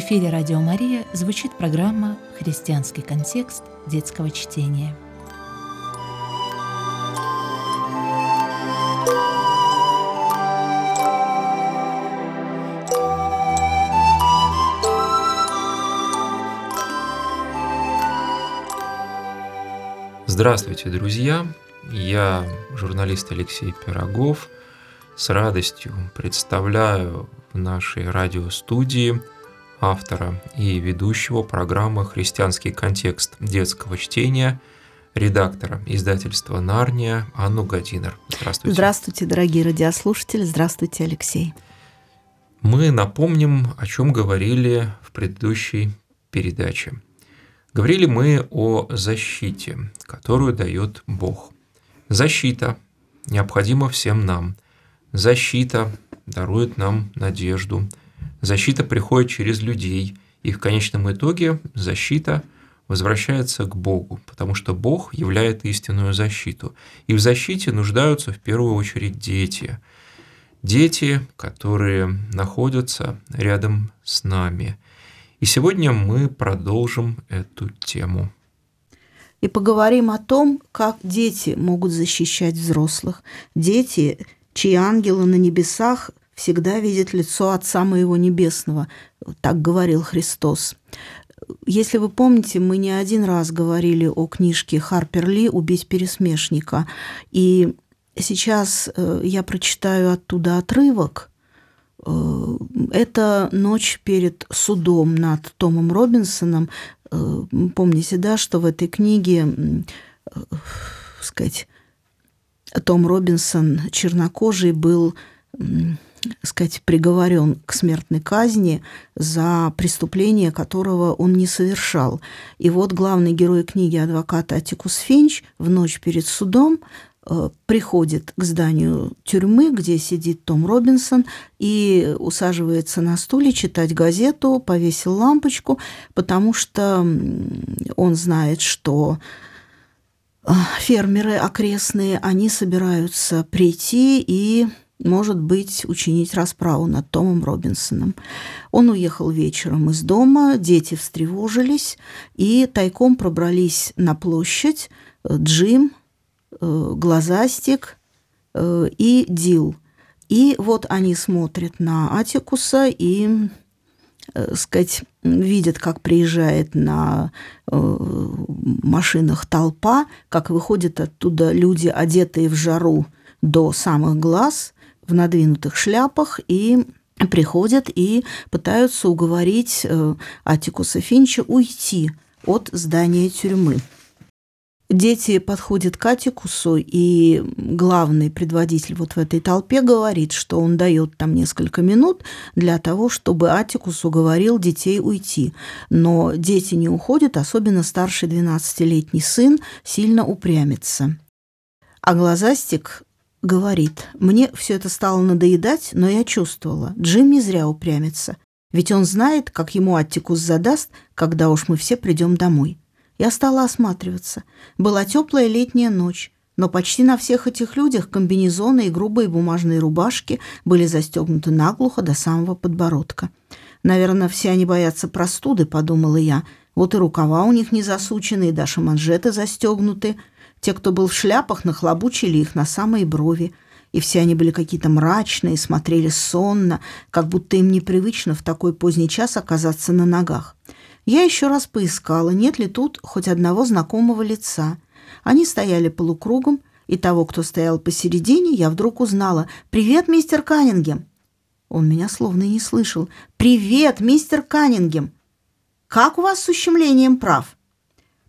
эфире «Радио Мария» звучит программа «Христианский контекст детского чтения». Здравствуйте, друзья! Я журналист Алексей Пирогов. С радостью представляю в нашей радиостудии автора и ведущего программы «Христианский контекст детского чтения» редактора издательства «Нарния» Анну Гадинер. Здравствуйте. Здравствуйте, дорогие радиослушатели. Здравствуйте, Алексей. Мы напомним, о чем говорили в предыдущей передаче – Говорили мы о защите, которую дает Бог. Защита необходима всем нам. Защита дарует нам надежду. Защита приходит через людей, и в конечном итоге защита возвращается к Богу, потому что Бог являет истинную защиту. И в защите нуждаются в первую очередь дети. Дети, которые находятся рядом с нами – и сегодня мы продолжим эту тему. И поговорим о том, как дети могут защищать взрослых. Дети, чьи ангелы на небесах всегда видят лицо Отца Моего Небесного. Так говорил Христос. Если вы помните, мы не один раз говорили о книжке Харпер Ли «Убить пересмешника». И сейчас э, я прочитаю оттуда отрывок – Э, это ночь перед судом над Томом Робинсоном. Э, помните, да, что в этой книге, сказать, том Робинсон чернокожий был сказать, приговорен к смертной казни за преступление, которого он не совершал. И вот главный герой книги адвоката Атикус Финч в ночь перед судом Э, приходит к зданию тюрьмы, где сидит Том Робинсон, и усаживается на стуле читать газету, повесил лампочку, потому что он знает, что э, фермеры окрестные, они собираются прийти и может быть, учинить расправу над Томом Робинсоном. Он уехал вечером из дома, дети встревожились и тайком пробрались на площадь. Джим, Э, глазастик э, и Дил. И вот они смотрят на Атикуса и, э, сказать, видят, как приезжает на машинах толпа, как выходят оттуда люди, одетые в жару до самых глаз, в надвинутых шляпах, и приходят и пытаются уговорить Атикуса Финча уйти от здания тюрьмы. Дети подходят к Атикусу, и главный предводитель вот в этой толпе говорит, что он дает там несколько минут для того, чтобы Атикус уговорил детей уйти. Но дети не уходят, особенно старший 12-летний сын сильно упрямится. А глазастик говорит, мне все это стало надоедать, но я чувствовала, Джим не зря упрямится. Ведь он знает, как ему Аттикус задаст, когда уж мы все придем домой. Я стала осматриваться. Была теплая летняя ночь, но почти на всех этих людях комбинезоны и грубые бумажные рубашки были застегнуты наглухо до самого подбородка. Наверное, все они боятся простуды, подумала я. Вот и рукава у них не засучены, и даже манжеты застегнуты. Те, кто был в шляпах, нахлобучили их на самые брови. И все они были какие-то мрачные, смотрели сонно, как будто им непривычно в такой поздний час оказаться на ногах. Я еще раз поискала, нет ли тут хоть одного знакомого лица. Они стояли полукругом, и того, кто стоял посередине, я вдруг узнала. «Привет, мистер Каннингем!» Он меня словно не слышал. «Привет, мистер Каннингем! Как у вас с ущемлением прав?»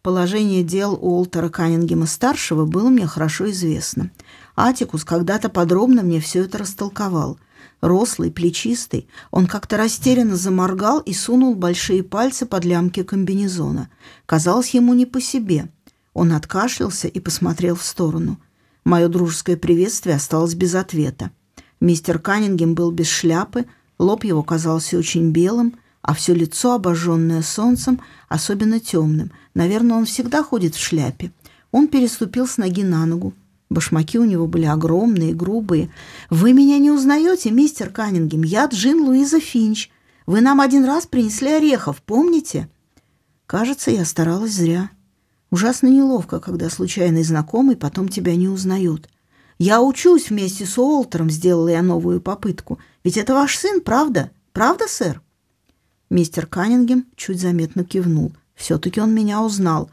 Положение дел Уолтера Каннингема-старшего было мне хорошо известно. Атикус когда-то подробно мне все это растолковал – рослый, плечистый, он как-то растерянно заморгал и сунул большие пальцы под лямки комбинезона. Казалось ему не по себе. Он откашлялся и посмотрел в сторону. Мое дружеское приветствие осталось без ответа. Мистер Каннингем был без шляпы, лоб его казался очень белым, а все лицо, обожженное солнцем, особенно темным. Наверное, он всегда ходит в шляпе. Он переступил с ноги на ногу, Башмаки у него были огромные, грубые. «Вы меня не узнаете, мистер Каннингем? Я Джин Луиза Финч. Вы нам один раз принесли орехов, помните? Кажется, я старалась зря. Ужасно неловко, когда случайный знакомый потом тебя не узнает. Я учусь вместе с Уолтером, сделала я новую попытку. Ведь это ваш сын, правда? Правда, сэр? Мистер Каннингем чуть заметно кивнул. Все-таки он меня узнал.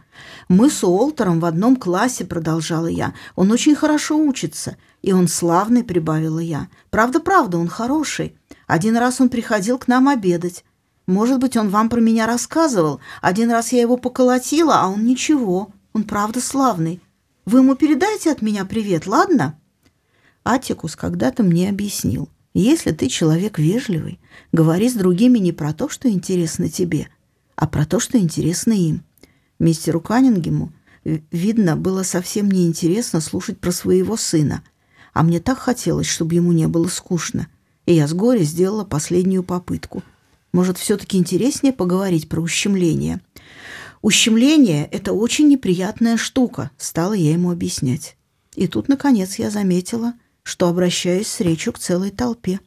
Мы с Уолтером в одном классе, продолжала я. Он очень хорошо учится. И он славный, прибавила я. Правда-правда, он хороший. Один раз он приходил к нам обедать. Может быть, он вам про меня рассказывал. Один раз я его поколотила, а он ничего. Он правда славный. Вы ему передайте от меня привет, ладно?» Атикус когда-то мне объяснил. Если ты человек вежливый, говори с другими не про то, что интересно тебе, а про то, что интересно им. Мистеру Каннингему, видно, было совсем неинтересно слушать про своего сына, а мне так хотелось, чтобы ему не было скучно, и я с горя сделала последнюю попытку – может, все-таки интереснее поговорить про ущемление? Ущемление – это очень неприятная штука, стала я ему объяснять. И тут, наконец, я заметила, что обращаюсь с речью к целой толпе.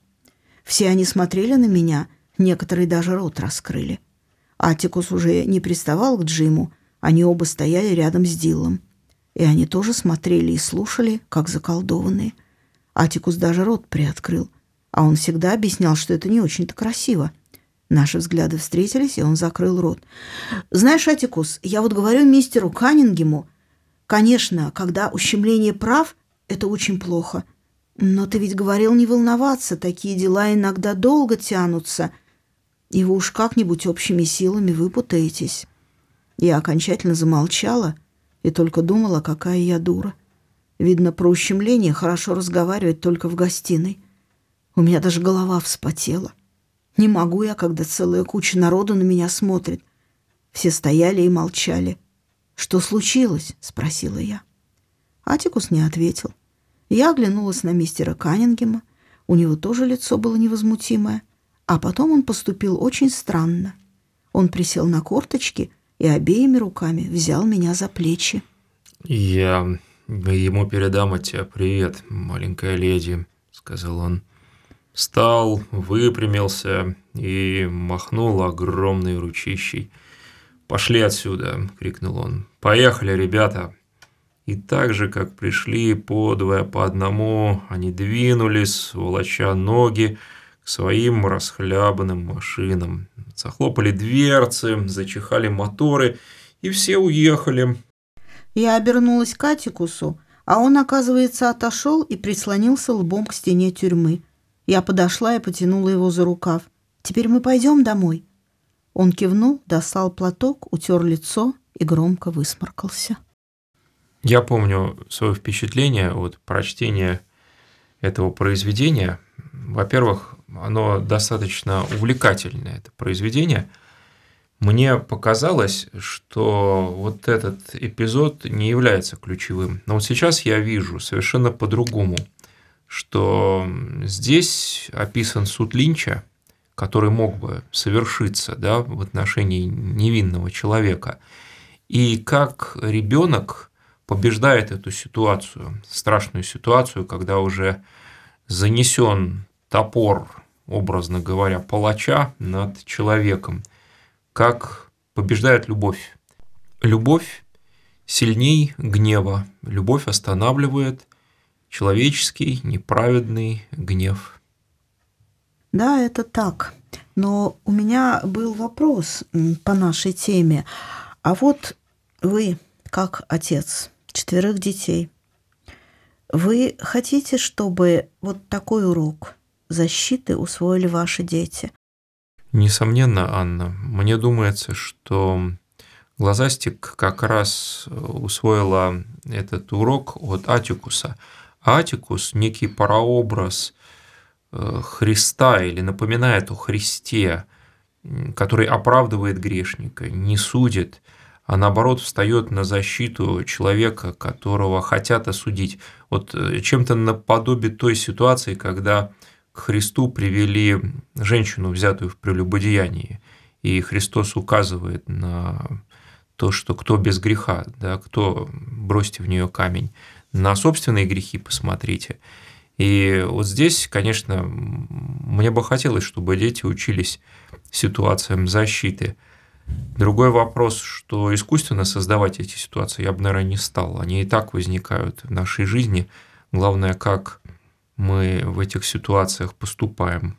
Все они смотрели на меня, некоторые даже рот раскрыли. Атикус уже не приставал к Джиму, они оба стояли рядом с Диллом. И они тоже смотрели и слушали, как заколдованные. Атикус даже рот приоткрыл, а он всегда объяснял, что это не очень-то красиво – Наши взгляды встретились, и он закрыл рот. «Знаешь, Атикус, я вот говорю мистеру Каннингему, конечно, когда ущемление прав, это очень плохо. Но ты ведь говорил не волноваться, такие дела иногда долго тянутся, и вы уж как-нибудь общими силами выпутаетесь». Я окончательно замолчала и только думала, какая я дура. Видно, про ущемление хорошо разговаривать только в гостиной. У меня даже голова вспотела. Не могу я, когда целая куча народу на меня смотрит. Все стояли и молчали. «Что случилось?» — спросила я. Атикус не ответил. Я оглянулась на мистера Каннингема. У него тоже лицо было невозмутимое. А потом он поступил очень странно. Он присел на корточки и обеими руками взял меня за плечи. «Я ему передам от тебя привет, маленькая леди», — сказал он. Встал, выпрямился и махнул огромной ручищей. «Пошли отсюда!» — крикнул он. «Поехали, ребята!» И так же, как пришли подвое по одному, они двинулись, волоча ноги к своим расхлябанным машинам. Захлопали дверцы, зачихали моторы, и все уехали. Я обернулась к Атикусу, а он, оказывается, отошел и прислонился лбом к стене тюрьмы. Я подошла и потянула его за рукав. «Теперь мы пойдем домой». Он кивнул, достал платок, утер лицо и громко высморкался. Я помню свое впечатление от прочтения этого произведения. Во-первых, оно достаточно увлекательное, это произведение. Мне показалось, что вот этот эпизод не является ключевым. Но вот сейчас я вижу совершенно по-другому – что здесь описан суд Линча, который мог бы совершиться да, в отношении невинного человека, и как ребенок побеждает эту ситуацию, страшную ситуацию, когда уже занесен топор, образно говоря, палача над человеком, как побеждает любовь. Любовь сильней гнева, любовь останавливает – человеческий неправедный гнев. Да, это так. Но у меня был вопрос по нашей теме. А вот вы, как отец четверых детей, вы хотите, чтобы вот такой урок защиты усвоили ваши дети? Несомненно, Анна. Мне думается, что Глазастик как раз усвоила этот урок от Атикуса – Атикус – некий прообраз э, Христа или напоминает о Христе, который оправдывает грешника, не судит, а наоборот встает на защиту человека, которого хотят осудить. Вот э, чем-то наподобие той ситуации, когда Христу привели женщину, взятую в прелюбодеянии, и Христос указывает на то, что кто без греха, да, кто бросьте в нее камень на собственные грехи посмотрите. И вот здесь, конечно, мне бы хотелось, чтобы дети учились ситуациям защиты. Другой вопрос, что искусственно создавать эти ситуации я бы, наверное, не стал. Они и так возникают в нашей жизни. Главное, как мы в этих ситуациях поступаем.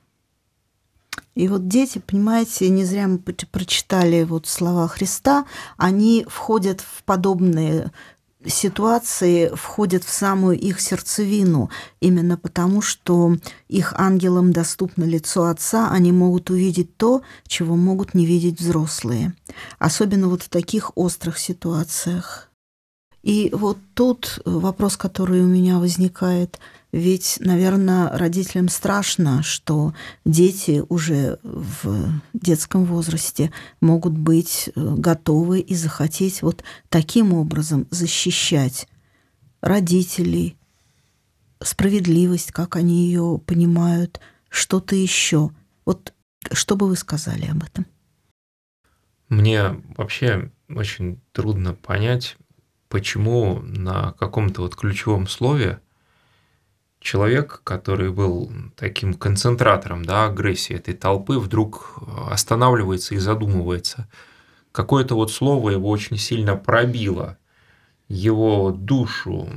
И вот дети, понимаете, не зря мы прочитали вот слова Христа, они входят в подобные ситуации входят в самую их сердцевину, именно потому, что их ангелам доступно лицо Отца, они могут увидеть то, чего могут не видеть взрослые. Особенно вот в таких острых ситуациях. И вот тут вопрос, который у меня возникает – ведь, наверное, родителям страшно, что дети уже в детском возрасте могут быть э, готовы и захотеть вот таким образом защищать родителей, справедливость, как они ее понимают, что-то еще. Вот что бы вы сказали об этом? Мне вообще очень трудно понять, почему на каком-то вот ключевом слове – человек, который был таким концентратором да, агрессии этой толпы, вдруг останавливается и задумывается. Какое-то вот слово его очень сильно пробило, его душу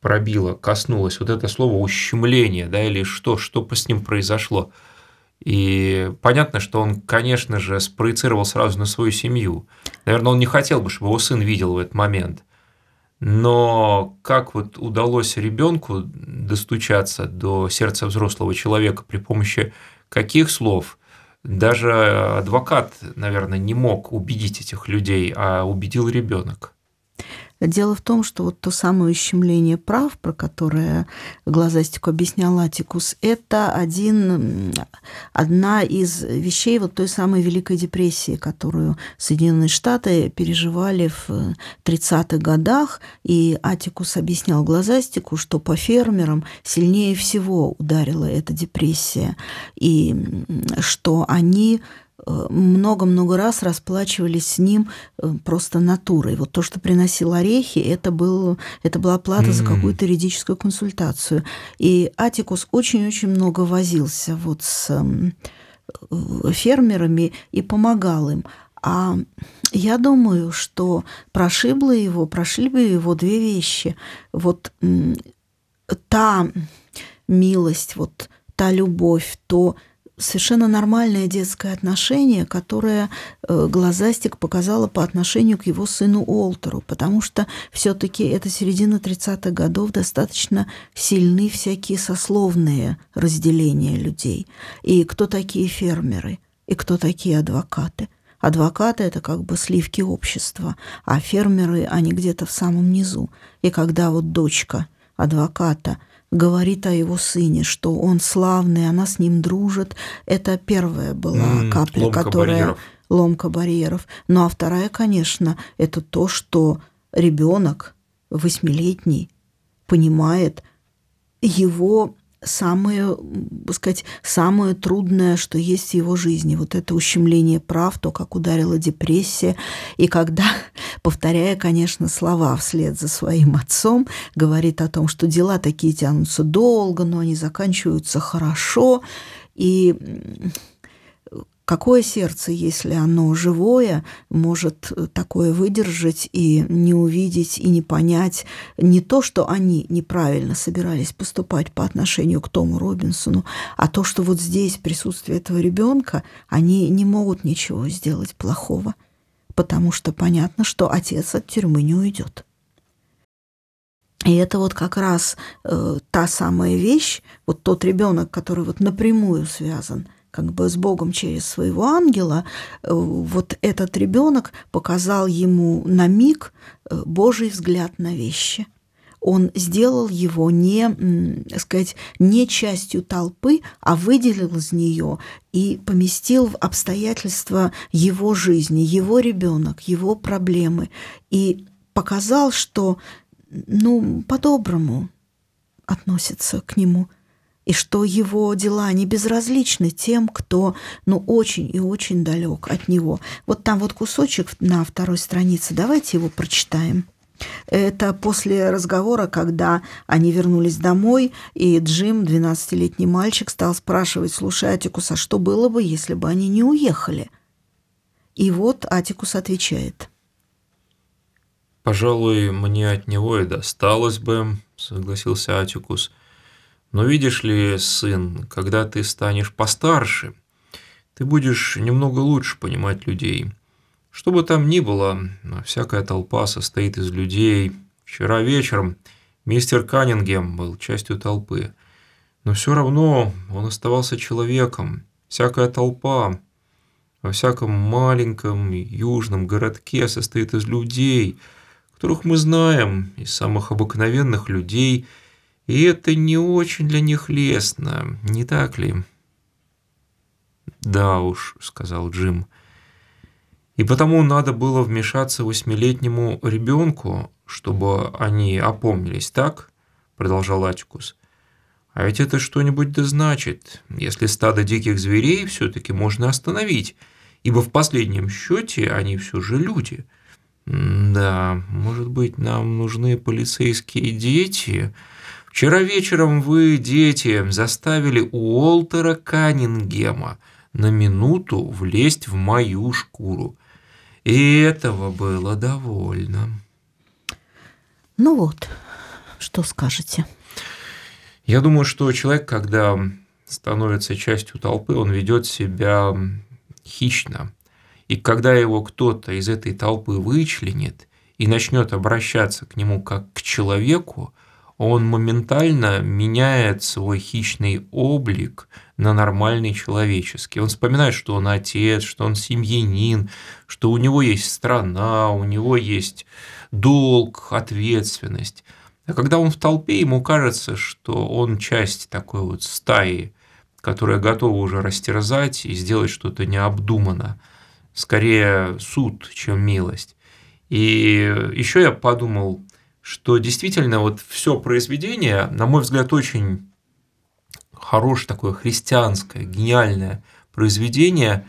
пробило, коснулось. Вот это слово ущемление, да, или что, что с ним произошло. И понятно, что он, конечно же, спроецировал сразу на свою семью. Наверное, он не хотел бы, чтобы его сын видел в этот момент. Но как вот удалось ребенку достучаться до сердца взрослого человека при помощи каких слов? Даже адвокат, наверное, не мог убедить этих людей, а убедил ребенок. Дело в том, что вот то самое ущемление прав, про которое Глазастику объяснял Атикус, это один, одна из вещей вот той самой Великой депрессии, которую Соединенные Штаты переживали в 30-х годах. И Атикус объяснял Глазастику, что по фермерам сильнее всего ударила эта депрессия, и что они много-много раз расплачивались с ним э, просто натурой. Вот то, что приносил орехи, это, был, это была плата mm-hmm. за какую-то юридическую консультацию. И Атикус очень-очень много возился вот с э, фермерами и помогал им. А я думаю, что прошибло его, прошибли его две вещи. Вот та милость, вот та любовь, то совершенно нормальное детское отношение, которое э, Глазастик показала по отношению к его сыну Олтеру, потому что все-таки это середина 30-х годов, достаточно сильны всякие сословные разделения людей. И кто такие фермеры, и кто такие адвокаты. Адвокаты – это как бы сливки общества, а фермеры, они где-то в самом низу. И когда вот дочка адвоката – говорит о его сыне, что он славный, она с ним дружит. Это первая была mm, капля, ломка которая барьеров. ломка барьеров. Ну а вторая, конечно, это то, что ребенок восьмилетний понимает его самое, сказать, самое трудное, что есть в его жизни. Вот это ущемление прав, то, как ударила депрессия. И когда, повторяя, конечно, слова вслед за своим отцом, говорит о том, что дела такие тянутся долго, но они заканчиваются хорошо. И Какое сердце, если оно живое, может такое выдержать и не увидеть, и не понять не то, что они неправильно собирались поступать по отношению к Тому Робинсону, а то, что вот здесь присутствие этого ребенка, они не могут ничего сделать плохого, потому что понятно, что отец от тюрьмы не уйдет. И это вот как раз э, та самая вещь, вот тот ребенок, который вот напрямую связан как бы с Богом через своего ангела, э, вот этот ребенок показал ему на миг э, Божий взгляд на вещи. Он сделал его не, так сказать, не частью толпы, а выделил из нее и поместил в обстоятельства его жизни, его ребенок, его проблемы. И показал, что ну, по-доброму относится к нему – и что его дела не безразличны тем, кто, ну, очень и очень далек от него. Вот там вот кусочек на второй странице, давайте его прочитаем. Это после разговора, когда они вернулись домой, и Джим, 12-летний мальчик, стал спрашивать, слушай, Атикус, а что было бы, если бы они не уехали? И вот Атикус отвечает. «Пожалуй, мне от него и досталось бы», — согласился Атикус. «Но видишь ли, сын, когда ты станешь постарше, ты будешь немного лучше понимать людей». Что бы там ни было, всякая толпа состоит из людей. Вчера вечером мистер Каннингем был частью толпы. Но все равно он оставался человеком. Всякая толпа во всяком маленьком южном городке состоит из людей, которых мы знаем, из самых обыкновенных людей, и это не очень для них лестно, не так ли? «Да уж», — сказал Джим, — и потому надо было вмешаться восьмилетнему ребенку, чтобы они опомнились, так? Продолжал Атикус. А ведь это что-нибудь да значит, если стадо диких зверей все-таки можно остановить, ибо в последнем счете они все же люди. Да, может быть, нам нужны полицейские дети? Вчера вечером вы, дети, заставили Уолтера Каннингема на минуту влезть в мою шкуру. И этого было довольно. Ну вот, что скажете? Я думаю, что человек, когда становится частью толпы, он ведет себя хищно. И когда его кто-то из этой толпы вычленит и начнет обращаться к нему как к человеку, он моментально меняет свой хищный облик на нормальный человеческий. Он вспоминает, что он отец, что он семьянин, что у него есть страна, у него есть долг, ответственность. А когда он в толпе, ему кажется, что он часть такой вот стаи, которая готова уже растерзать и сделать что-то необдуманно. Скорее суд, чем милость. И еще я подумал, что действительно вот все произведение, на мой взгляд, очень хорошее такое христианское, гениальное произведение,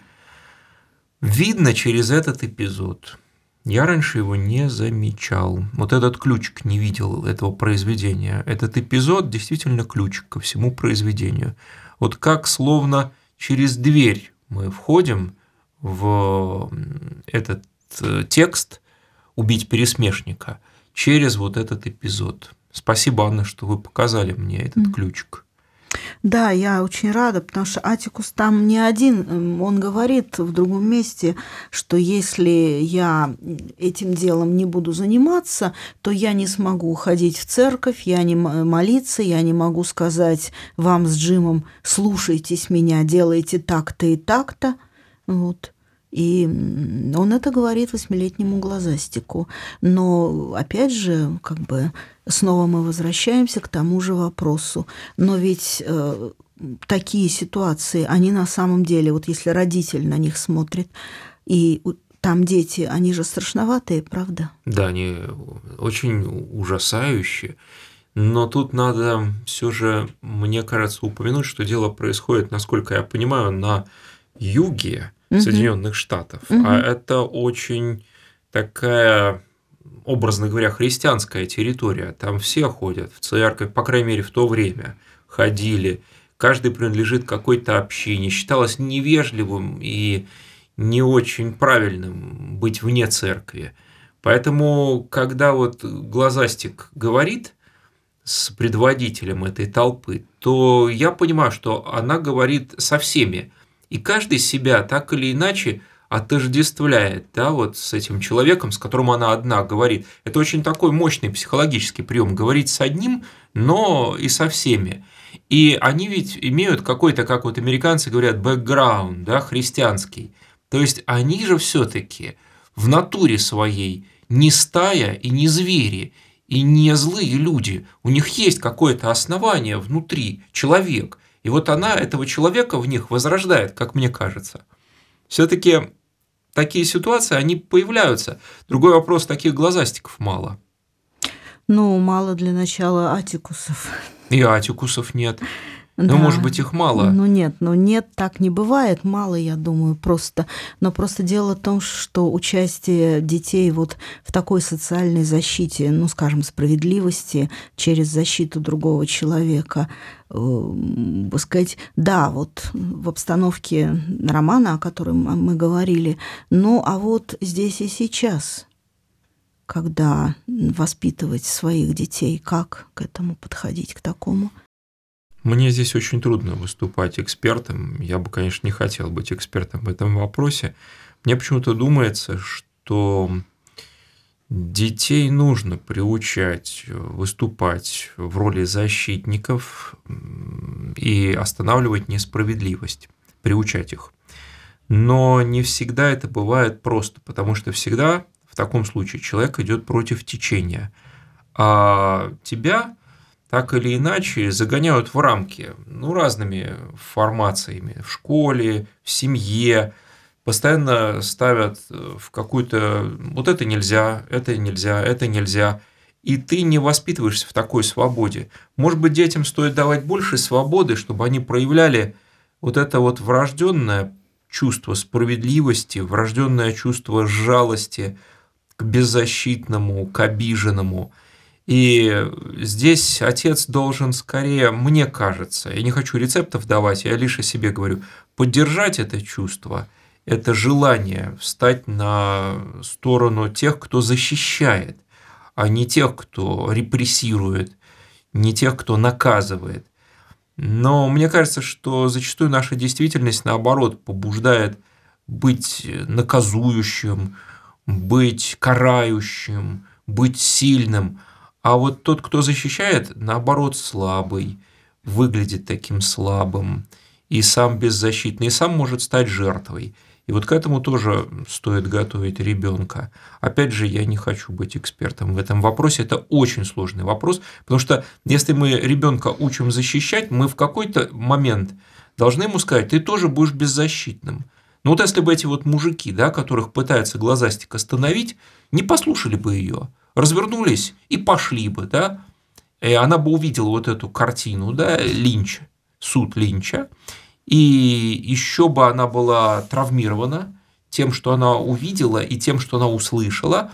видно через этот эпизод. Я раньше его не замечал. Вот этот ключик не видел этого произведения. Этот эпизод действительно ключик ко всему произведению. Вот как словно через дверь мы входим в этот э, текст «Убить пересмешника», через вот этот эпизод. Спасибо, Анна, что вы показали мне этот mm. ключик. Да, я очень рада, потому что Атикус там не один. Он говорит в другом месте, что если я этим делом не буду заниматься, то я не смогу ходить в церковь, я не молиться, я не могу сказать вам с Джимом, слушайтесь меня, делайте так-то и так-то. Вот. И он это говорит восьмилетнему глазастику. Но, опять же, как бы снова мы возвращаемся к тому же вопросу. Но ведь э, такие ситуации, они на самом деле, вот если родитель на них смотрит, и там дети, они же страшноватые, правда? Да, они очень ужасающие. Но тут надо все же, мне кажется, упомянуть, что дело происходит, насколько я понимаю, на юге, угу. Соединенных Штатов. Угу. А это очень такая образно говоря, христианская территория. Там все ходят в церковь, по крайней мере, в то время ходили. Каждый принадлежит какой-то общине. Считалось невежливым и не очень правильным быть вне церкви. Поэтому, когда вот глазастик говорит с предводителем этой толпы, то я понимаю, что она говорит со всеми, и каждый себя так или иначе отождествляет, да, вот с этим человеком, с которым она одна говорит. Это очень такой мощный психологический прием, говорить с одним, но и со всеми. И они ведь имеют какой-то, как вот американцы говорят, бэкграунд, да, христианский. То есть они же все-таки в натуре своей не стая и не звери, и не злые люди. У них есть какое-то основание внутри, человек – и вот она этого человека в них возрождает, как мне кажется. Все-таки такие ситуации, они появляются. Другой вопрос, таких глазастиков мало. Ну, мало для начала атикусов. И атикусов нет. Ну, Да. может быть, их мало. Ну нет, ну нет, так не бывает, мало, я думаю, просто. Но просто дело в том, что участие детей вот в такой социальной защите, ну, скажем, справедливости через защиту другого человека, э, сказать, да, вот в обстановке романа, о котором мы говорили, ну, а вот здесь и сейчас, когда воспитывать своих детей, как к этому подходить, к такому – мне здесь очень трудно выступать экспертом. Я бы, конечно, не хотел быть экспертом в этом вопросе. Мне почему-то думается, что детей нужно приучать выступать в роли защитников и останавливать несправедливость, приучать их. Но не всегда это бывает просто, потому что всегда в таком случае человек идет против течения. А тебя так или иначе загоняют в рамки, ну, разными формациями, в школе, в семье, постоянно ставят в какую-то, вот это нельзя, это нельзя, это нельзя, и ты не воспитываешься в такой свободе. Может быть, детям стоит давать больше свободы, чтобы они проявляли вот это вот врожденное чувство справедливости, врожденное чувство жалости к беззащитному, к обиженному – и здесь отец должен скорее, мне кажется, я не хочу рецептов давать, я лишь о себе говорю, поддержать это чувство, это желание встать на сторону тех, кто защищает, а не тех, кто репрессирует, не тех, кто наказывает. Но мне кажется, что зачастую наша действительность, наоборот, побуждает быть наказующим, быть карающим, быть сильным – а вот тот, кто защищает, наоборот, слабый, выглядит таким слабым, и сам беззащитный, и сам может стать жертвой. И вот к этому тоже стоит готовить ребенка. Опять же, я не хочу быть экспертом в этом вопросе. Это очень сложный вопрос, потому что если мы ребенка учим защищать, мы в какой-то момент должны ему сказать, ты тоже будешь беззащитным. Ну вот если бы эти вот мужики, да, которых пытается глазастик остановить, не послушали бы ее, развернулись и пошли бы, да, и она бы увидела вот эту картину, да, Линча, суд Линча, и еще бы она была травмирована тем, что она увидела, и тем, что она услышала,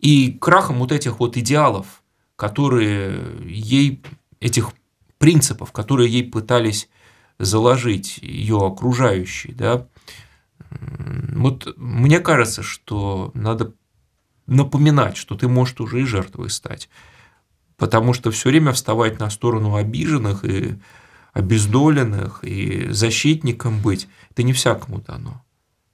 и крахом вот этих вот идеалов, которые ей, этих принципов, которые ей пытались заложить ее окружающие, да, вот мне кажется, что надо напоминать, что ты можешь уже и жертвой стать. Потому что все время вставать на сторону обиженных и обездоленных, и защитником быть, это не всякому дано.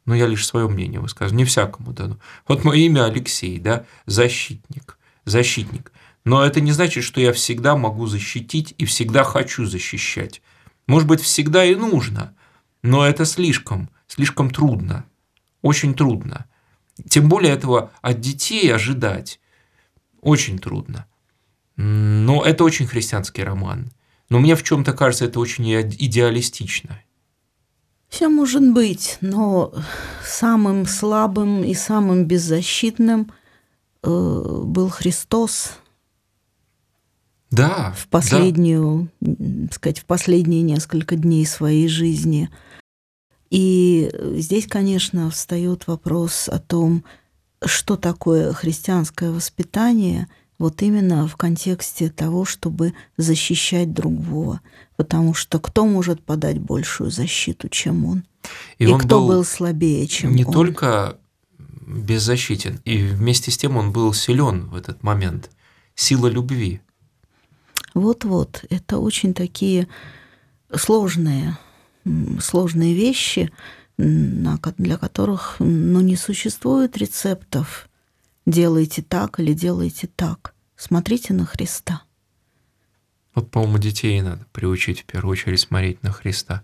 Но я лишь свое мнение высказываю, не всякому дано. Вот мое имя Алексей, да, защитник, защитник. Но это не значит, что я всегда могу защитить и всегда хочу защищать. Может быть, всегда и нужно, но это слишком, слишком трудно, очень трудно. Тем более этого от детей ожидать очень трудно. Но это очень христианский роман. Но мне в чем-то кажется, это очень идеалистично. Все может быть, но самым слабым и самым беззащитным э, был Христос. Да. В последнюю, да. сказать, в последние несколько дней своей жизни – и здесь, конечно, встает вопрос о том, что такое христианское воспитание вот именно в контексте того, чтобы защищать другого. Потому что кто может подать большую защиту, чем он? И, и он кто был, был слабее, чем не он? Не только беззащитен, и вместе с тем он был силен в этот момент. Сила любви. Вот-вот, это очень такие сложные сложные вещи, для которых ну, не существует рецептов. Делайте так или делайте так. Смотрите на Христа. Вот, по-моему, детей надо приучить в первую очередь смотреть на Христа.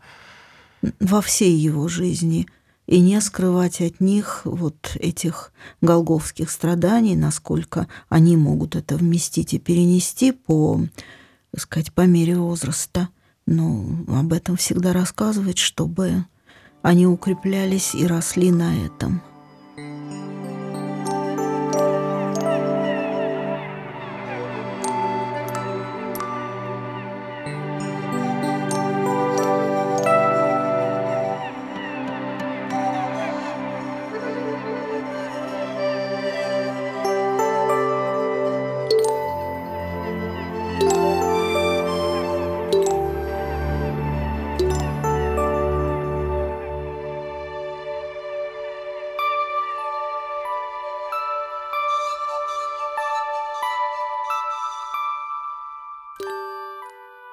Во всей его жизни. И не скрывать от них вот этих голговских страданий, насколько они могут это вместить и перенести по, так сказать, по мере возраста – ну, об этом всегда рассказывать, чтобы они укреплялись и росли на этом.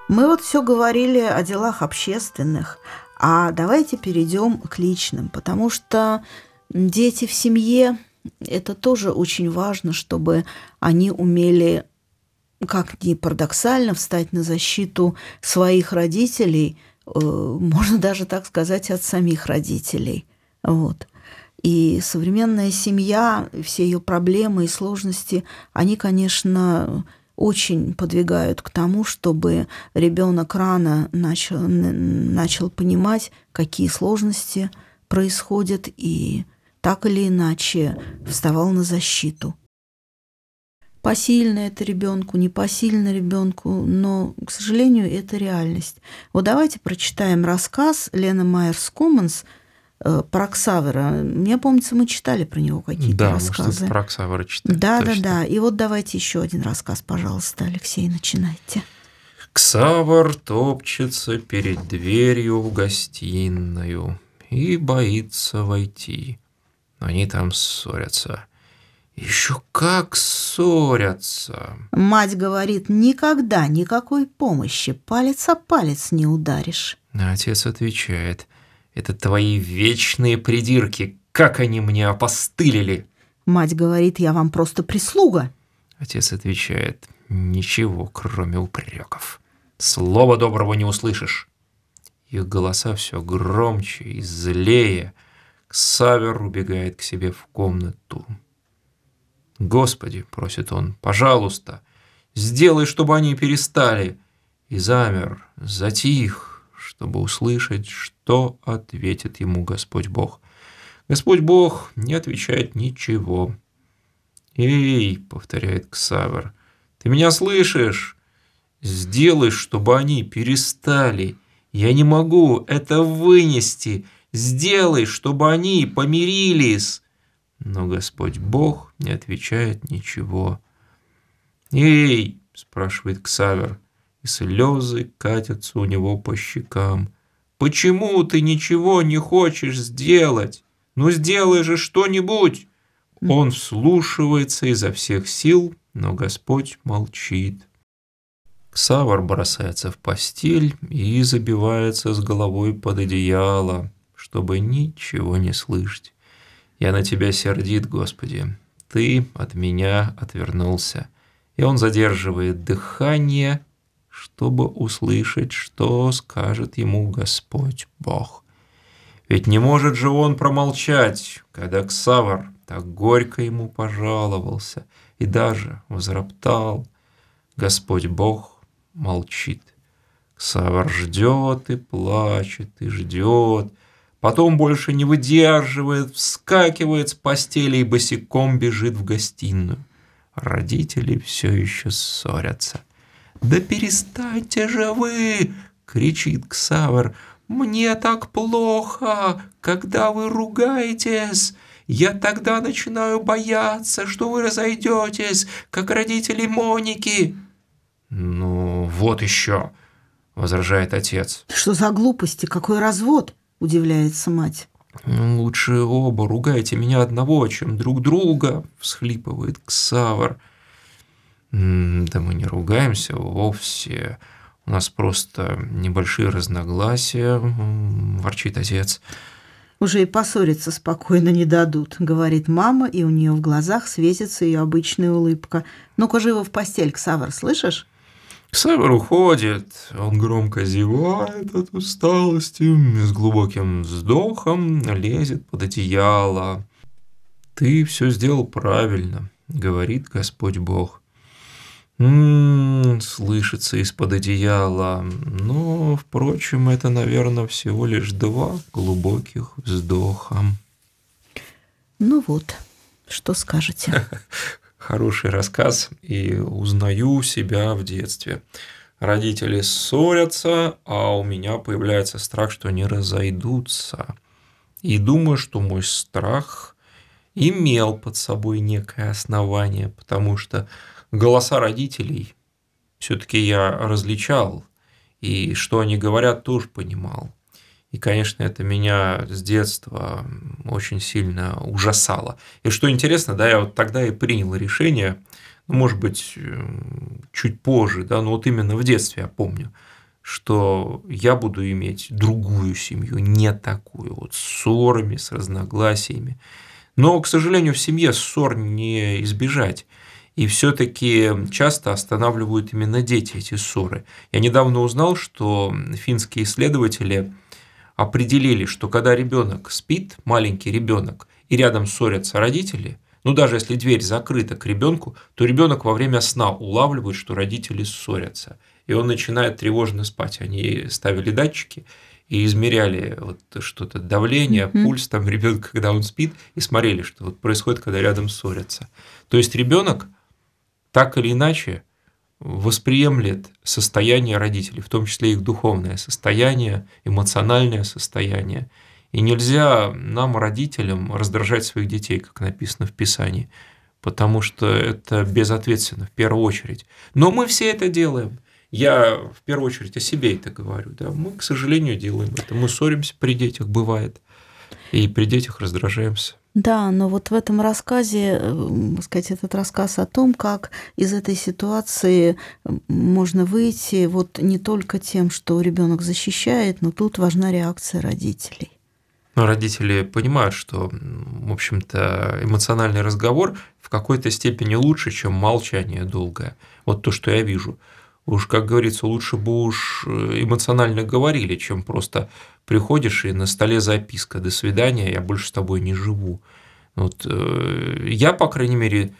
Мы вот все говорили о делах общественных, а давайте перейдем к личным, потому что дети в семье – это тоже очень важно, чтобы они умели, как ни парадоксально, встать на защиту своих родителей, э, можно даже так сказать, от самих родителей. Вот. И современная семья, все ее проблемы и сложности, они, конечно, очень подвигают к тому, чтобы ребенок рано начал, начал понимать, какие сложности происходят, и так или иначе вставал на защиту. Посильно это ребенку, не посильно ребенку, но, к сожалению, это реальность. Вот давайте прочитаем рассказ Лены Майерс-Коммонс – Э, про Ксавера. Мне помнится, мы читали про него какие-то да, рассказы. Да, про Ксавера читали. Да, точно. да, да. И вот давайте еще один рассказ, пожалуйста, Алексей, начинайте. Ксавр топчется перед дверью в гостиную и боится войти. Они там ссорятся. Еще как ссорятся. Мать говорит, никогда никакой помощи, палец о палец не ударишь. Отец отвечает, это твои вечные придирки. Как они мне опостылили!» Мать говорит, я вам просто прислуга. Отец отвечает, ничего, кроме упреков. Слова доброго не услышишь. Их голоса все громче и злее. Савер убегает к себе в комнату. «Господи», — просит он, — «пожалуйста, сделай, чтобы они перестали». И замер, затих, чтобы услышать, что ответит ему Господь Бог. Господь Бог не отвечает ничего. «Эй!» — повторяет Ксавр. «Ты меня слышишь? Сделай, чтобы они перестали. Я не могу это вынести. Сделай, чтобы они помирились!» Но Господь Бог не отвечает ничего. «Эй!» — спрашивает Ксавер и слезы катятся у него по щекам. «Почему ты ничего не хочешь сделать? Ну сделай же что-нибудь!» Он вслушивается изо всех сил, но Господь молчит. Ксавр бросается в постель и забивается с головой под одеяло, чтобы ничего не слышать. «Я на тебя сердит, Господи, ты от меня отвернулся». И он задерживает дыхание чтобы услышать, что скажет ему Господь Бог. Ведь не может же он промолчать, когда Ксавр так горько ему пожаловался и даже возроптал. Господь Бог молчит. Ксавр ждет и плачет, и ждет, потом больше не выдерживает, вскакивает с постели и босиком бежит в гостиную. Родители все еще ссорятся. «Да перестаньте же вы!» — кричит Ксавр. «Мне так плохо, когда вы ругаетесь!» Я тогда начинаю бояться, что вы разойдетесь, как родители Моники. Ну, вот еще, возражает отец. Что за глупости, какой развод? Удивляется мать. Лучше оба ругайте меня одного, чем друг друга, всхлипывает Ксавр. Да мы не ругаемся вовсе. У нас просто небольшие разногласия, ворчит отец. Уже и поссориться спокойно не дадут, говорит мама, и у нее в глазах светится ее обычная улыбка. Ну-ка живо в постель, Ксавр, слышишь? Ксавр уходит, он громко зевает от усталости, с глубоким вздохом лезет под одеяло. «Ты все сделал правильно», — говорит Господь Бог. Слышится из-под одеяла. Но, впрочем, это, наверное, всего лишь два глубоких вздоха. Ну вот, что скажете? Хороший рассказ, и узнаю себя в детстве. Родители ссорятся, а у меня появляется страх, что они разойдутся. И думаю, что мой страх имел под собой некое основание, потому что голоса родителей все-таки я различал, и что они говорят, тоже понимал. И, конечно, это меня с детства очень сильно ужасало. И что интересно, да, я вот тогда и принял решение ну, может быть, чуть позже, да, но вот именно в детстве я помню, что я буду иметь другую семью, не такую, вот с ссорами, с разногласиями. Но, к сожалению, в семье ссор не избежать. И все-таки часто останавливают именно дети эти ссоры. Я недавно узнал, что финские исследователи определили, что когда ребенок спит, маленький ребенок, и рядом ссорятся родители, ну даже если дверь закрыта к ребенку, то ребенок во время сна улавливает, что родители ссорятся. И он начинает тревожно спать. Они ставили датчики и измеряли вот что-то давление, mm-hmm. пульс там ребенка, когда он спит, и смотрели, что вот происходит, когда рядом ссорятся. То есть ребенок так или иначе восприемлет состояние родителей, в том числе их духовное состояние, эмоциональное состояние. И нельзя нам, родителям, раздражать своих детей, как написано в Писании, потому что это безответственно в первую очередь. Но мы все это делаем. Я в первую очередь о себе это говорю. Да? Мы, к сожалению, делаем это. Мы ссоримся при детях, бывает. И при детях раздражаемся. Да, но вот в этом рассказе, э, сказать, этот рассказ о том, как из этой ситуации можно выйти вот не только тем, что ребенок защищает, но тут важна реакция родителей. Но родители понимают, что, в общем-то, эмоциональный разговор в какой-то степени лучше, чем молчание долгое. Вот то, что я вижу. Уж, как говорится, лучше бы уж э, эмоционально говорили, чем просто приходишь и на столе записка «До свидания, я больше с тобой не живу». Вот, э, я, по крайней мере,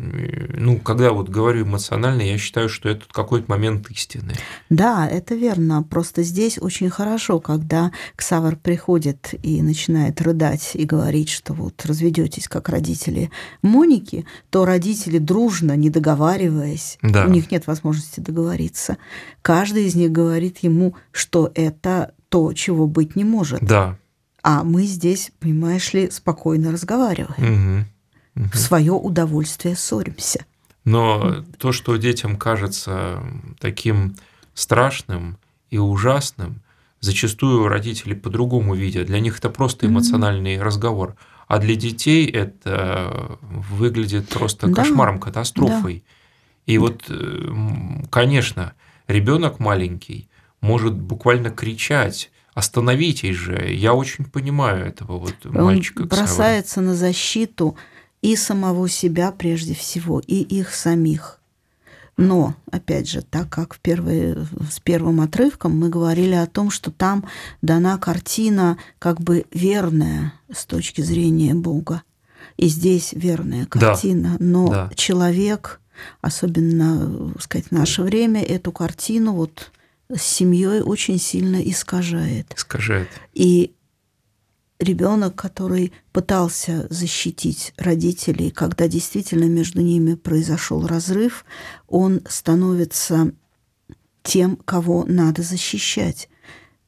ну, когда вот говорю эмоционально, я считаю, что это какой-то момент истины. Да, это верно. Просто здесь очень хорошо, когда Ксавр приходит и начинает рыдать и говорить, что вот разведетесь как родители Моники, то родители дружно, не договариваясь, да. у них нет возможности договориться, каждый из них говорит ему, что это то, чего быть не может. Да. А мы здесь, понимаешь ли, спокойно разговариваем. Угу. Угу. В свое удовольствие ссоримся. Но то, что детям кажется таким страшным и ужасным, зачастую родители по-другому видят. Для них это просто эмоциональный mm разговор. А для детей это выглядит просто да, кошмаром, катастрофой. Да. И вот, э, конечно, ребенок маленький может буквально кричать, остановитесь же. Я очень понимаю этого вот мальчика. Он бросается на защиту и самого себя прежде всего, и их самих. Но, опять же, так как в первые, с первым отрывком мы говорили о том, что там дана картина как бы верная с точки зрения Бога. И здесь верная картина. Да, но да. человек, особенно, сказать, в наше время, эту картину вот с семьей очень сильно искажает. Искажает. И ребенок, который пытался защитить родителей, когда действительно между ними произошел разрыв, он становится тем, кого надо защищать.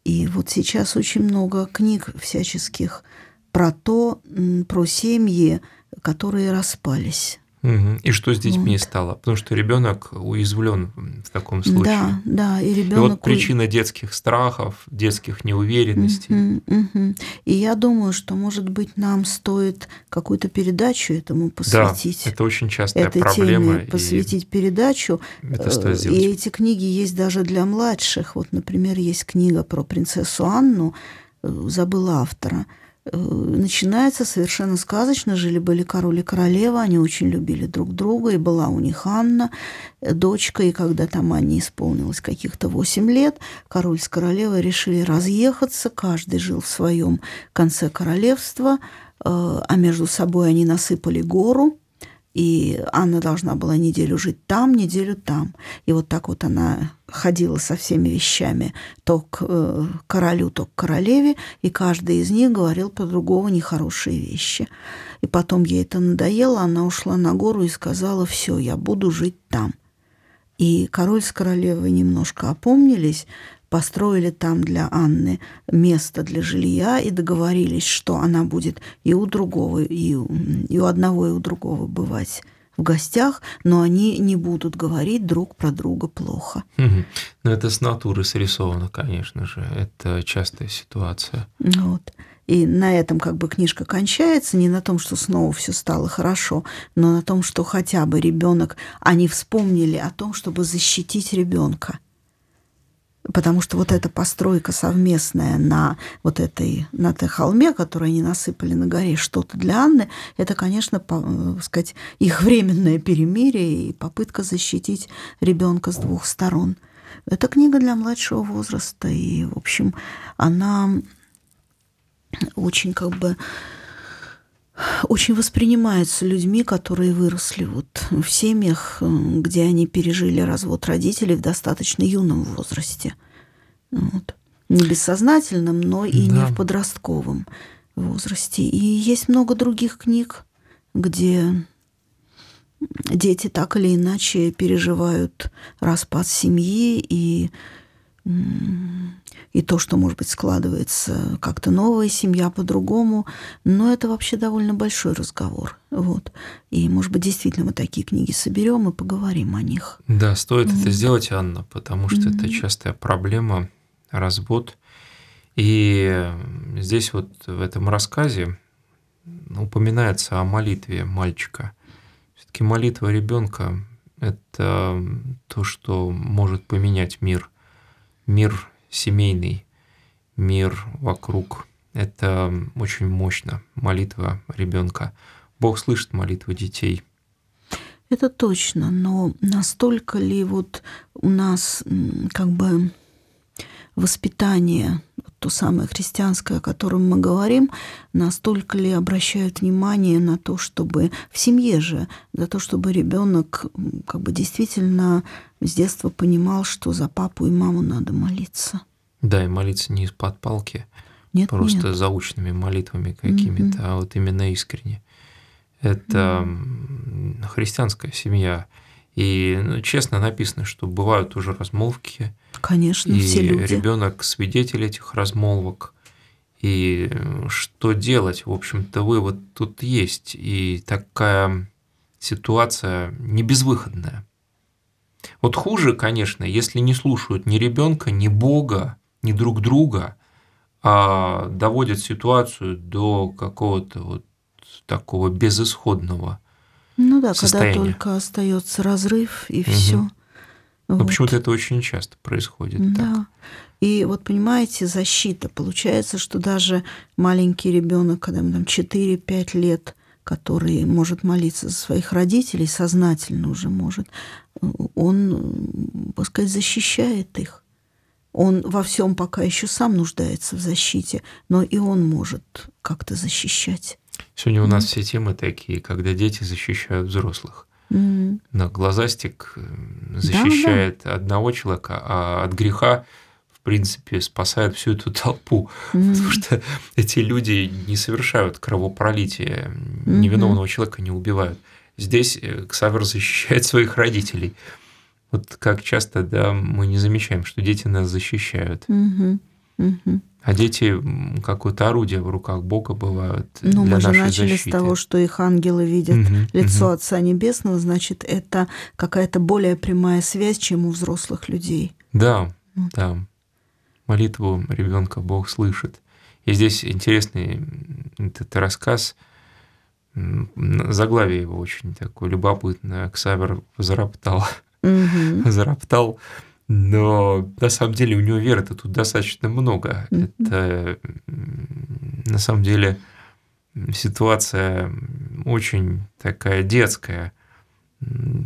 И вот сейчас очень много книг всяческих про то, про семьи, которые распались. Угу. И что с детьми вот. стало? Потому что ребенок уязвлен в таком случае. Да, да, и ребенок. И вот причина детских страхов, детских неуверенностей. Угу, угу. И я думаю, что, может быть, нам стоит какую-то передачу этому посвятить. Да, это очень частая этой проблема. Теме посвятить передачу. Это стоит сделать. И эти книги есть даже для младших. Вот, например, есть книга про принцессу Анну, э, забыла автора Э, начинается совершенно сказочно. Жили-были король и королева, они очень любили друг друга, и была у них Анна, э, дочка, и когда там Анне исполнилось каких-то 8 лет, король с королевой решили разъехаться, каждый жил в своем конце королевства, э, а между собой они насыпали гору, и Анна должна была неделю жить там, неделю там. И вот так вот она ходила со всеми вещами то к э, королю, то к королеве, и каждый из них говорил по-другому нехорошие вещи. И потом ей это надоело, она ушла на гору и сказала, все, я буду жить там. И король с королевой немножко опомнились, построили там для Анны место для жилья и договорились, что она будет и у другого, и у, и у одного, и у другого бывать в гостях, но они не будут говорить друг про друга плохо. Угу. Ну, это с натуры срисовано, конечно же. Это частая ситуация. Вот. И на этом как бы книжка кончается, не на том, что снова все стало хорошо, но на том, что хотя бы ребенок, они вспомнили о том, чтобы защитить ребенка. Потому что вот эта постройка совместная на вот этой, на этой холме, которую они насыпали на горе, что-то для Анны, это, конечно, по, э, сказать, их временное перемирие и попытка защитить ребенка с двух сторон. Это книга для младшего возраста, и, в общем, она очень как бы очень воспринимается людьми, которые выросли вот в семьях, где они пережили развод родителей в достаточно юном возрасте. Вот. Не бессознательном, но и да. не в подростковом возрасте. И есть много других книг, где дети так или иначе переживают распад семьи и и то, что, может быть, складывается как-то новая семья по-другому, но это вообще довольно большой разговор. Вот. И, может быть, действительно мы такие книги соберем и поговорим о них. Да, стоит mm-hmm. это сделать, Анна, потому что mm-hmm. это частая проблема, развод. И здесь вот в этом рассказе упоминается о молитве мальчика. Все-таки молитва ребенка – это то, что может поменять мир. Мир семейный мир вокруг. Это очень мощно. Молитва ребенка. Бог слышит молитвы детей. Это точно, но настолько ли вот у нас как бы воспитание, то самое христианское, о котором мы говорим, настолько ли обращают внимание на то, чтобы в семье же, за то, чтобы ребенок как бы действительно с детства понимал, что за папу и маму надо молиться. Да, и молиться не из-под палки, нет, просто нет. заученными молитвами какими-то, mm-hmm. а вот именно искренне. Это mm-hmm. христианская семья. И ну, честно написано, что бывают уже размолвки. Конечно, и все люди. ребенок свидетель этих размолвок. И что делать? В общем-то, вывод тут есть. И такая ситуация не безвыходная. Вот хуже, конечно, если не слушают ни ребенка, ни Бога, не друг друга, а доводят ситуацию до какого-то вот такого безысходного ну да, состояния. когда только остается разрыв и угу. все. Вот. Ну, почему-то это очень часто происходит. Да. Так. И вот понимаете, защита. Получается, что даже маленький ребенок, когда ему там 4-5 лет, который может молиться за своих родителей, сознательно уже может, он, так сказать, защищает их. Он во всем пока еще сам нуждается в защите, но и он может как-то защищать. Сегодня у нас mm. все темы такие, когда дети защищают взрослых. Mm. Но глазастик э, защищает да, да. одного человека, а от греха, в принципе, спасает всю эту толпу. Mm. Потому что эти люди не совершают кровопролитие, mm-hmm. невиновного человека не убивают. Здесь э, Ксавер защищает своих родителей. Вот как часто да, мы не замечаем, что дети нас защищают. Угу, угу. А дети какое-то орудие в руках Бога бывают. Ну, для мы же начали защиты. с того, что их ангелы видят угу, лицо угу. Отца Небесного, значит, это какая-то более прямая связь, чем у взрослых людей. Да, вот. да. Молитву ребенка Бог слышит. И здесь интересный этот рассказ, заглавие его очень такое любопытное. Ксавер возроптал угу. зароптал. Но на самом деле у него веры-то тут достаточно много. Угу. Это на самом деле ситуация очень такая детская.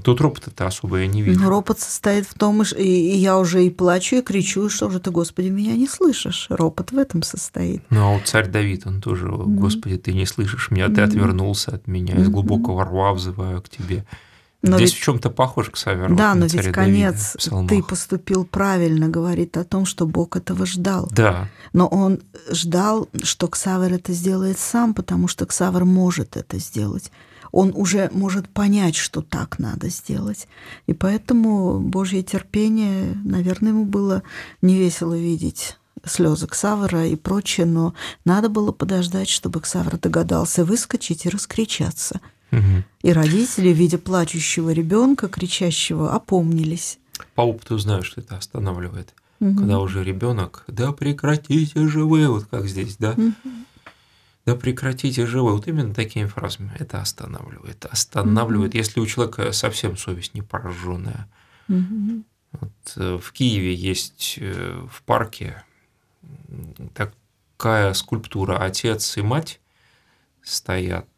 Тут ропота-то особо я не вижу. Ну, ропот состоит в том, и, и я уже и плачу, и кричу, что же ты, Господи, меня не слышишь. Ропот в этом состоит. Ну, а вот царь Давид, он тоже, Господи, ты не слышишь меня, ты отвернулся от меня, из глубокого рва взываю к тебе. Но Здесь ведь... в чем-то похож к Саверу. Да, но ведь конец ты поступил правильно, говорит о том, что Бог этого ждал. Да. Но он ждал, что Ксавер это сделает сам, потому что Ксавер может это сделать. Он уже может понять, что так надо сделать. И поэтому Божье терпение, наверное, ему было невесело видеть слезы Ксавера и прочее, но надо было подождать, чтобы Ксавр догадался выскочить и раскричаться – И родители, видя плачущего ребенка, кричащего, опомнились. По опыту знаю, что это останавливает. Мгм. Когда уже ребенок, да прекратите же вы, вот как здесь, да? Мгм. Да прекратите же вы. Вот именно такими фразами это останавливает. Останавливает, если у человека совсем совесть не пораженная. Мгм. Вот, э, в Киеве есть э, в парке такая скульптура «Отец и мать» стоят,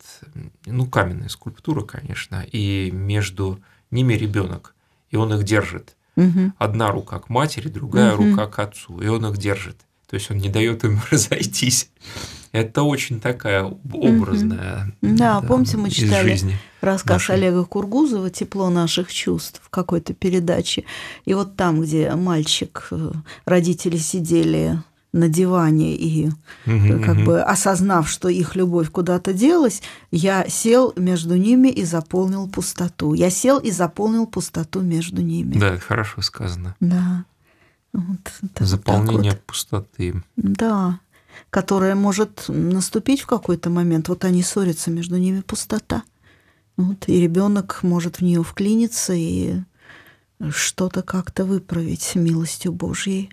ну, каменная скульптура, конечно, и между ними ребенок, и он их держит. Мгм. Одна рука к матери, другая Мгм. рука к отцу, и он их держит. То есть он не дает им разойтись. Это очень такая об- образная. Да, помните, мы читали жизни. Рассказ нашей. Олега Кургузова «Тепло наших чувств» в какой-то передаче. И вот там, где мальчик, э, родители сидели на диване и как бы осознав, что их любовь куда-то делась, я сел между ними и заполнил пустоту. Я сел и заполнил пустоту между ними. Да, это хорошо сказано. Да. Вот так Заполнение вот. пустоты. Да. Которая может наступить в какой-то момент. Вот они ссорятся, между ними пустота. Вот, и ребенок может в нее вклиниться и что-то как-то выправить милостью Божьей.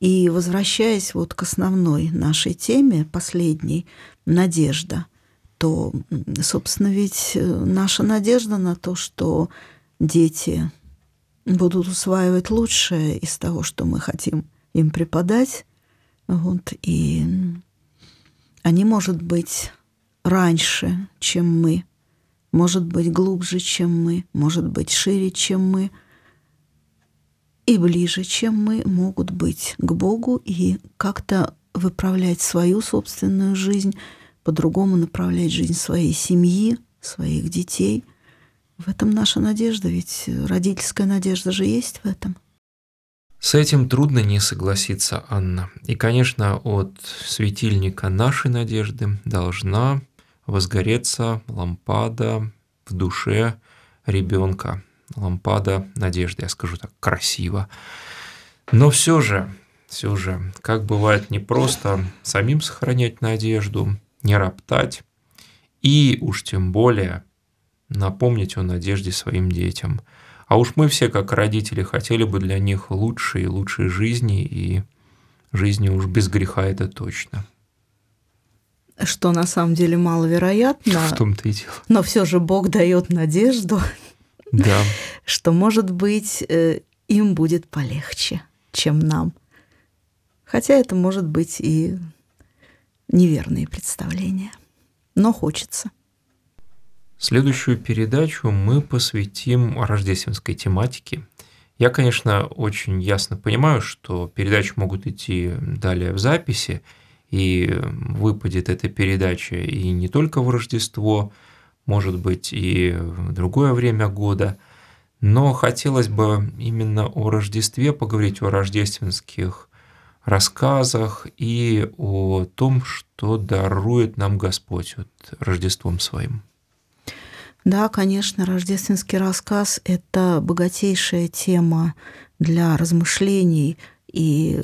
И возвращаясь вот к основной нашей теме, последней, надежда, то, собственно, ведь э, наша надежда на то, что дети будут усваивать лучшее из того, что мы хотим им преподать, вот, и они, может быть, раньше, чем мы, может быть, глубже, чем мы, может быть, шире, чем мы, и ближе, чем мы, могут быть к Богу и как-то выправлять свою собственную жизнь, по-другому направлять жизнь своей семьи, своих детей. В этом наша надежда, ведь родительская надежда же есть в этом. С этим трудно не согласиться, Анна. И, конечно, от светильника нашей надежды должна возгореться лампада в душе ребенка. Лампада надежды, я скажу так красиво. Но все же, все же, как бывает не просто самим сохранять надежду, не роптать, и уж тем более напомнить о надежде своим детям. А уж мы все, как родители, хотели бы для них лучшей и лучшей жизни, и жизни уж без греха это точно. Что на самом деле маловероятно, В том-то и дело. но все же Бог дает надежду, Да, что, может быть, э, им будет полегче, чем нам. Хотя это может быть и неверные представления. Но хочется. Следующую передачу мы посвятим рождественской тематике. Я, конечно, очень ясно понимаю, что передачи могут идти далее в записи, и выпадет эта передача и не только в Рождество, может быть, и в другое время года. Но хотелось бы именно о Рождестве поговорить, о рождественских рассказах и о том, что дарует нам Господь вот Рождеством своим. Да, конечно, рождественский рассказ – это богатейшая тема для размышлений, и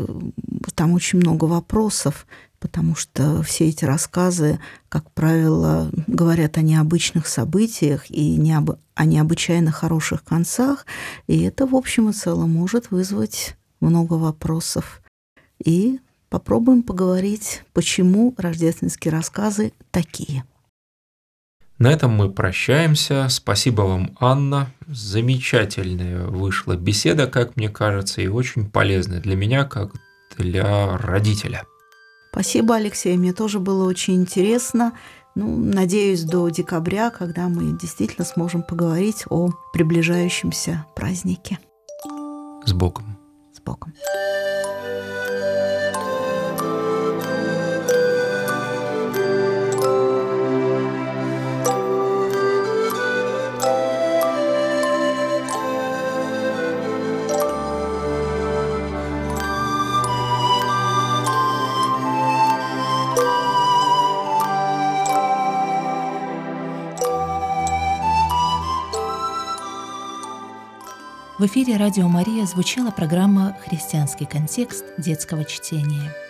там очень много вопросов, потому что все эти рассказы, как правило, говорят о необычных событиях и необ... о необычайно хороших концах, и это, в общем и целом, может вызвать много вопросов. И попробуем поговорить, почему рождественские рассказы такие. На этом мы прощаемся. Спасибо вам, Анна. Замечательная вышла беседа, как мне кажется, и очень полезная для меня, как для родителя. Спасибо, Алексей. Мне тоже было очень интересно. Ну, надеюсь, до декабря, когда мы действительно сможем поговорить о приближающемся празднике. С Богом. С Богом. В эфире «Радио Мария» звучала программа «Христианский контекст детского чтения».